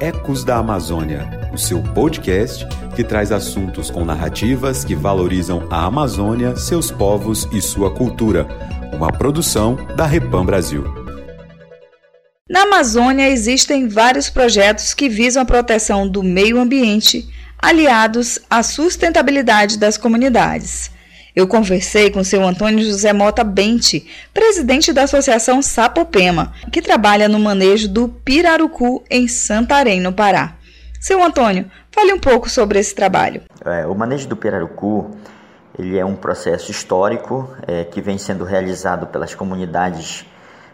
Ecos da Amazônia, o seu podcast que traz assuntos com narrativas que valorizam a Amazônia, seus povos e sua cultura. Uma produção da Repam Brasil. Na Amazônia existem vários projetos que visam a proteção do meio ambiente, aliados à sustentabilidade das comunidades. Eu conversei com seu Antônio José Mota Bente, presidente da Associação Sapopema, que trabalha no manejo do pirarucu em Santarém, no Pará. Seu Antônio, fale um pouco sobre esse trabalho. É, o manejo do pirarucu ele é um processo histórico é, que vem sendo realizado pelas comunidades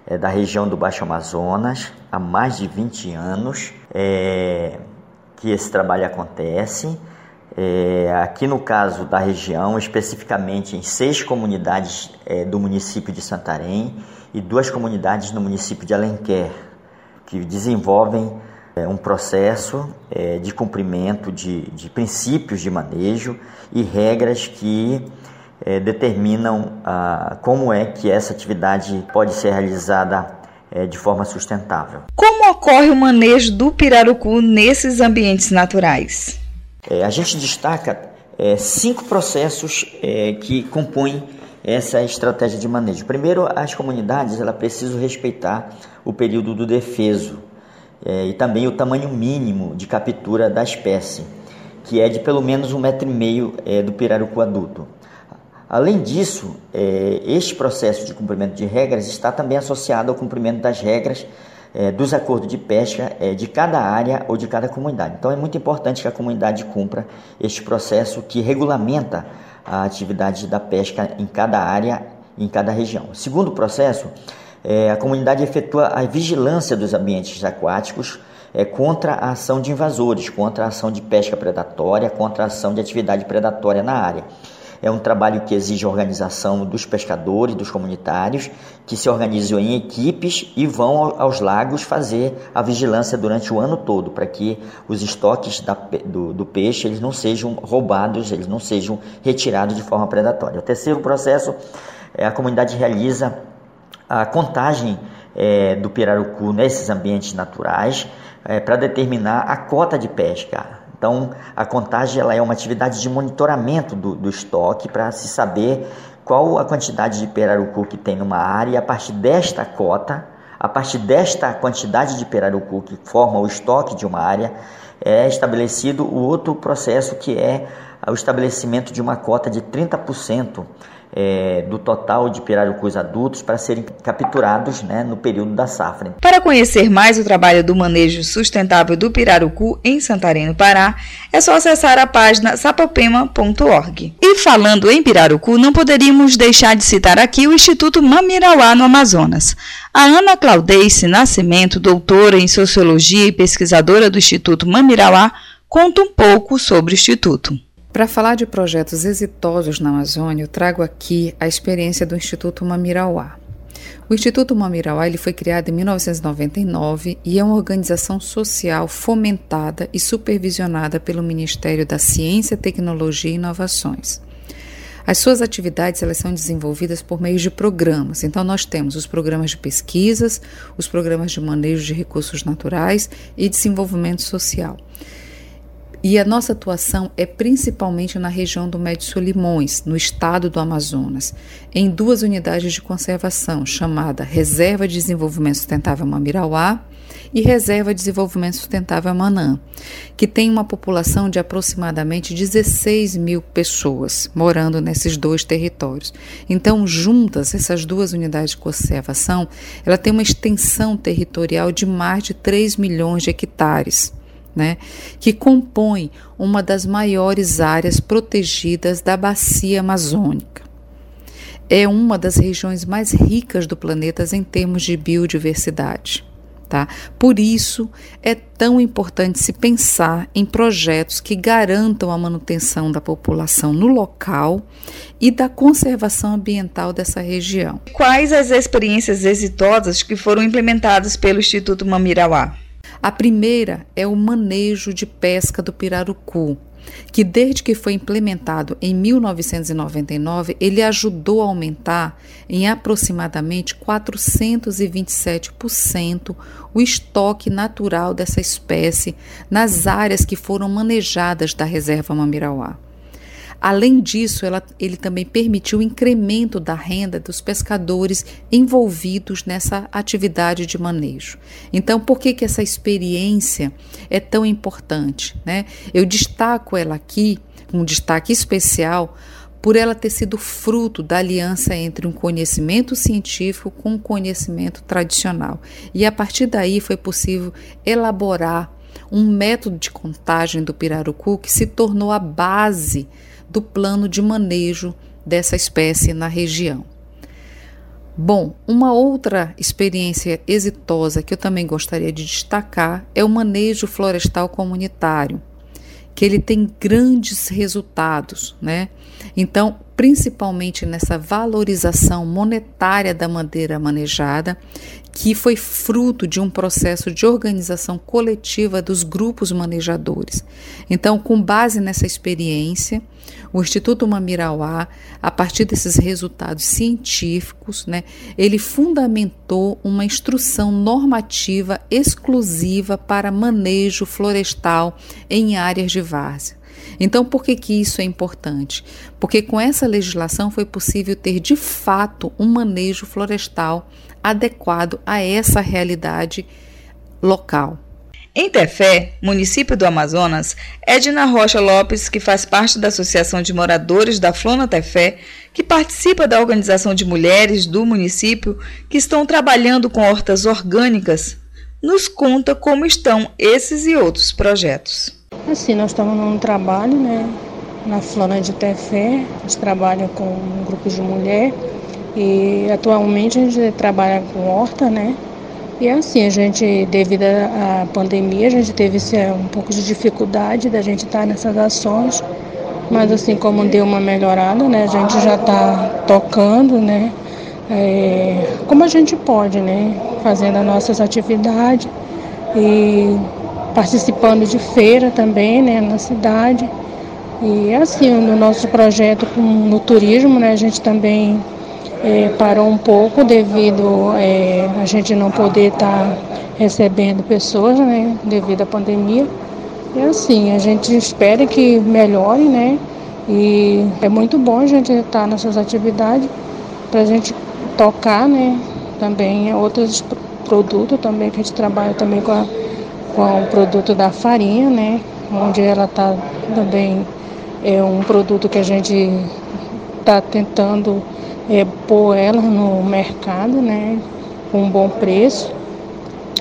é, da região do Baixo Amazonas há mais de 20 anos é, que esse trabalho acontece é, aqui no caso da região, especificamente em seis comunidades é, do município de Santarém e duas comunidades no município de Alenquer, que desenvolvem é, um processo é, de cumprimento de, de, princípios de manejo e regras que é, determinam como é que essa atividade pode ser realizada é, de forma sustentável. Como ocorre o manejo do pirarucu nesses ambientes naturais? É, a gente destaca é, cinco processos é, que compõem essa estratégia de manejo. Primeiro, as comunidades ela precisam respeitar o período do defeso é, e também o tamanho mínimo de captura da espécie, que é de pelo menos um metro e meio é, do pirarucu adulto. Além disso, é, este processo de cumprimento de regras está também associado ao cumprimento das regras é, dos acordos de pesca é, de cada área ou de cada comunidade. Então é muito importante que a comunidade cumpra este processo que regulamenta a atividade da pesca em cada área, em cada região. Segundo processo, é, a comunidade efetua a vigilância dos ambientes aquáticos é, contra a ação de invasores, contra a ação de pesca predatória, contra a ação de atividade predatória na área. É um trabalho que exige organização dos pescadores, dos comunitários, que se organizam em equipes e vão aos lagos fazer a vigilância durante o ano todo, para que os estoques da, do, do, peixe eles não sejam roubados, eles não sejam retirados de forma predatória. O terceiro processo é a comunidade realiza a contagem é, do pirarucu nesses ambientes naturais é, para determinar a cota de pesca. Então, a contagem ela é uma atividade de monitoramento do, do estoque para se saber qual a quantidade de perarucu que tem numa área e a partir desta cota, a partir desta quantidade de perarucu que forma o estoque de uma área, é estabelecido o outro processo que é o estabelecimento de uma cota de 30% é, do total de pirarucus adultos para serem capturados né, no período da safra. Para conhecer mais o trabalho do manejo sustentável do pirarucu em Santarém, no Pará, é só acessar a página sapopema.org. E falando em pirarucu, não poderíamos deixar de citar aqui o Instituto Mamirauá no Amazonas. A Ana Claudeice Nascimento, doutora em Sociologia e pesquisadora do Instituto Mamirauá, conta um pouco sobre o Instituto. Para falar de projetos exitosos na Amazônia, eu trago aqui a experiência do Instituto Mamirauá. O Instituto Mamirauá ele foi criado em 1999 e é uma organização social fomentada e supervisionada pelo Ministério da Ciência, Tecnologia e Inovações. As suas atividades elas são desenvolvidas por meio de programas. Então, nós temos os programas de pesquisas, os programas de manejo de recursos naturais e desenvolvimento social. E a nossa atuação é principalmente na região do Médio Solimões, no estado do Amazonas, em duas unidades de conservação, chamada Reserva de Desenvolvimento Sustentável Mamirauá e Reserva de Desenvolvimento Sustentável Manã, que tem uma população de aproximadamente 16 mil pessoas morando nesses dois territórios. Então, juntas, essas duas unidades de conservação, ela tem uma extensão territorial de mais de 3 milhões de hectares né, que compõe uma das maiores áreas protegidas da bacia amazônica. É uma das regiões mais ricas do planeta em termos de biodiversidade. Tá? Por isso é tão importante se pensar em projetos que garantam a manutenção da população no local e da conservação ambiental dessa região. Quais as experiências exitosas que foram implementadas pelo Instituto Mamirauá? A primeira é o manejo de pesca do pirarucu, que desde que foi implementado em 1999, ele ajudou a aumentar em aproximadamente 427% o estoque natural dessa espécie nas áreas que foram manejadas da reserva Mamirauá. Além disso, ela, ele também permitiu o incremento da renda dos pescadores envolvidos nessa atividade de manejo. Então, por que, que essa experiência é tão importante? Né? Eu destaco ela aqui, um destaque especial, por ela ter sido fruto da aliança entre um conhecimento científico com um conhecimento tradicional. E a partir daí foi possível elaborar um método de contagem do pirarucu que se tornou a base do plano de manejo dessa espécie na região. Bom, uma outra experiência exitosa que eu também gostaria de destacar é o manejo florestal comunitário, que ele tem grandes resultados, né? Então, principalmente nessa valorização monetária da madeira manejada, que foi fruto de um processo de organização coletiva dos grupos manejadores. Então, com base nessa experiência, o Instituto Mamirauá, a partir desses resultados científicos, né, ele fundamentou uma instrução normativa exclusiva para manejo florestal em áreas de várzea. Então, por que, que isso é importante? Porque com essa legislação foi possível ter de fato um manejo florestal adequado a essa realidade local. Em Tefé, município do Amazonas, Edna Rocha Lopes, que faz parte da Associação de Moradores da Flona Tefé, que participa da organização de mulheres do município que estão trabalhando com hortas orgânicas, nos conta como estão esses e outros projetos. Assim, nós estamos num trabalho, né, na Flona de Tefé, a gente trabalha com um grupo de mulher e atualmente a gente trabalha com horta, né, e assim, a gente, devido à pandemia, a gente teve um pouco de dificuldade da gente estar nessas ações, mas assim como deu uma melhorada, né, a gente já está tocando, né, é, como a gente pode, né, fazendo as nossas atividades e participando de feira também, né, na cidade. E assim, no nosso projeto no turismo, né, a gente também é, parou um pouco devido é, a gente não poder estar tá recebendo pessoas, né, devido à pandemia. E assim, a gente espera que melhore, né? E é muito bom a gente estar tá nessas atividades para a gente tocar, né? Também outros produtos também que a gente trabalha também com, a, com o produto da farinha, né? Onde ela está também é um produto que a gente está tentando é, pôr ela no mercado, né, com um bom preço.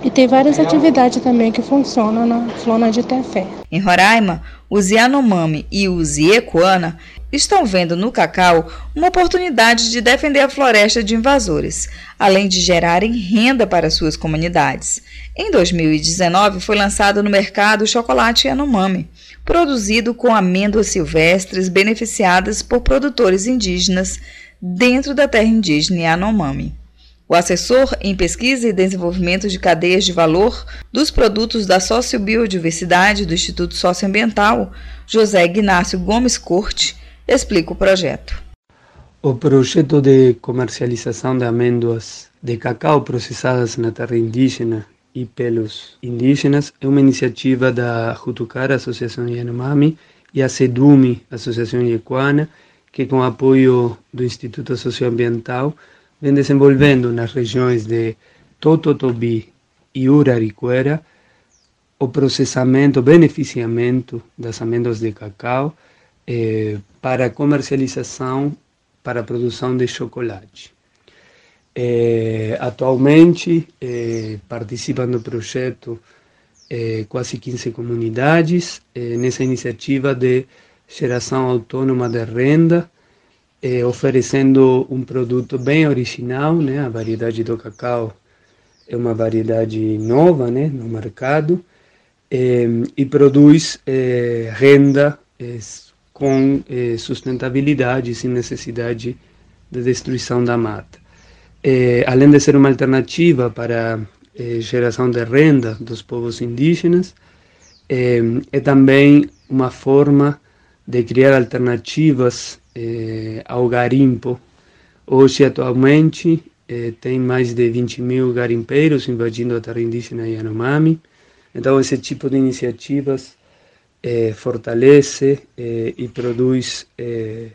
E tem várias atividades também que funcionam na Flona de Tefé. Em Roraima, os Yanomami e os Iecuana estão vendo no cacau uma oportunidade de defender a floresta de invasores, além de gerarem renda para suas comunidades. Em 2019, foi lançado no mercado o chocolate Yanomami, produzido com amêndoas silvestres beneficiadas por produtores indígenas dentro da terra indígena Yanomami. O assessor em pesquisa e desenvolvimento de cadeias de valor dos produtos da sociobiodiversidade do Instituto Socioambiental, José Ignácio Gomes Corte, explica o projeto. O projeto de comercialização de amêndoas de cacau processadas na terra indígena e pelos indígenas é uma iniciativa da Jutucara, Associação Yanomami, e a SEDUMI, Associação Yequana, que com apoio do Instituto Socioambiental vem desenvolvendo nas regiões de Tototobi e Uraricuera o processamento, o beneficiamento das amêndoas de cacau eh, para comercialização, para a produção de chocolate. Eh, atualmente eh, participam do projeto eh, quase 15 comunidades eh, nessa iniciativa de geração autônoma de renda, eh, oferecendo um produto bem original, né? A variedade do cacau é uma variedade nova, né, no mercado, eh, e produz eh, renda com sustentabilidade, sem necessidade de destruição da mata. além de ser uma alternativa para geração de renda dos povos indígenas, é, também uma forma de criar alternativas é, ao garimpo. Hoje, atualmente, é, tem mais de 20 mil garimpeiros invadindo a terra indígena Yanomami. Então, esse tipo de iniciativas é, fortalece é, e produz é,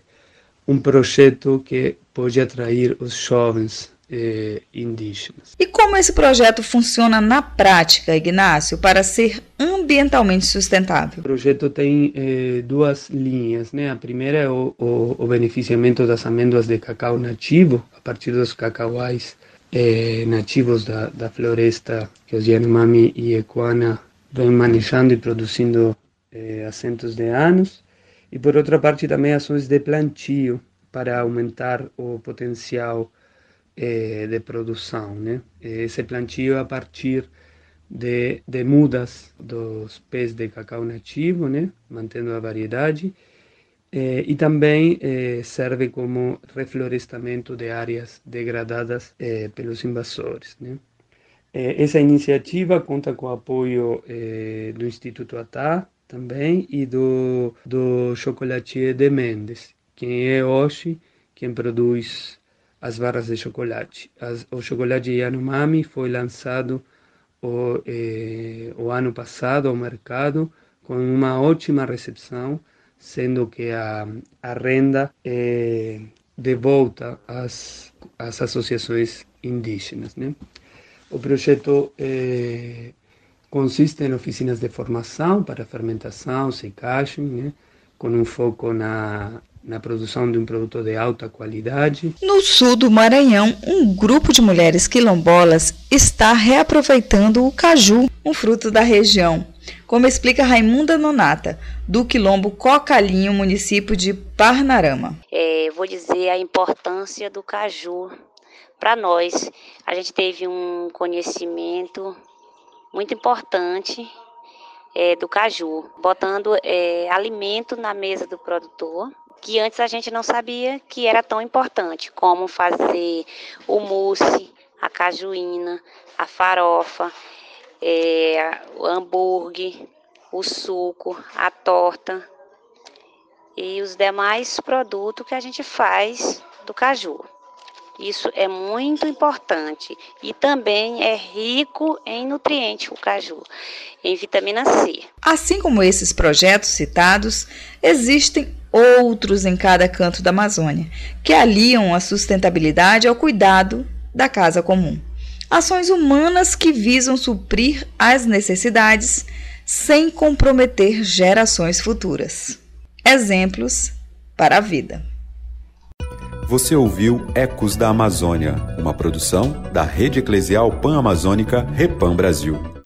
um projeto que pode atrair os jovens eh, indígenas. E como esse projeto funciona na prática, Ignácio, para ser ambientalmente sustentável? O projeto tem eh, duas linhas. Né? A primeira é o, o, o, beneficiamento das amêndoas de cacau nativo, a partir dos cacauais eh, nativos da, da floresta que os Yanomami e Equana vêm manejando e produzindo há centos de anos. E por outra parte também ações de plantio para aumentar o potencial eh, de produção. Né? Esse plantio a partir de, de mudas dos pés de cacau nativo, né? mantendo a variedade, eh, e também eh, serve como reflorestamento de áreas degradadas eh, pelos invasores. Né? Eh, essa iniciativa conta com o apoio eh, do Instituto ATA também e do, do Chocolatier de Mendes, quem é hoje quem produz as barras de chocolate. As, o chocolate Yanomami foi lançado o, eh, o ano passado ao mercado com uma ótima recepção, sendo que a, a renda é de volta às, às associações indígenas. Né? O projeto eh, consiste em oficinas de formação para fermentação, secagem, né? com um foco na, na produção de um produto de alta qualidade. No sul do Maranhão, um grupo de mulheres quilombolas está reaproveitando o caju, um fruto da região. Como explica Raimunda Nonata, do quilombo Cocalinho, município de Parnarama. É, vou dizer a importância do caju para nós. A gente teve um conhecimento muito importante é, do caju, botando é, alimento na mesa do produtor que antes a gente não sabia que era tão importante, como fazer o mousse, a cajuína, a farofa, é, o hambúrguer, o suco, a torta e os demais produtos que a gente faz do caju. Isso é muito importante e também é rico em nutrientes o caju, em vitamina C. Assim como esses projetos citados, existem outros em cada canto da Amazônia, que aliam a sustentabilidade ao cuidado da casa comum. Ações humanas que visam suprir as necessidades sem comprometer gerações futuras. Exemplos para a vida. Você ouviu Ecos da Amazônia, uma produção da Rede Eclesial Pan-Amazônica Repam Brasil.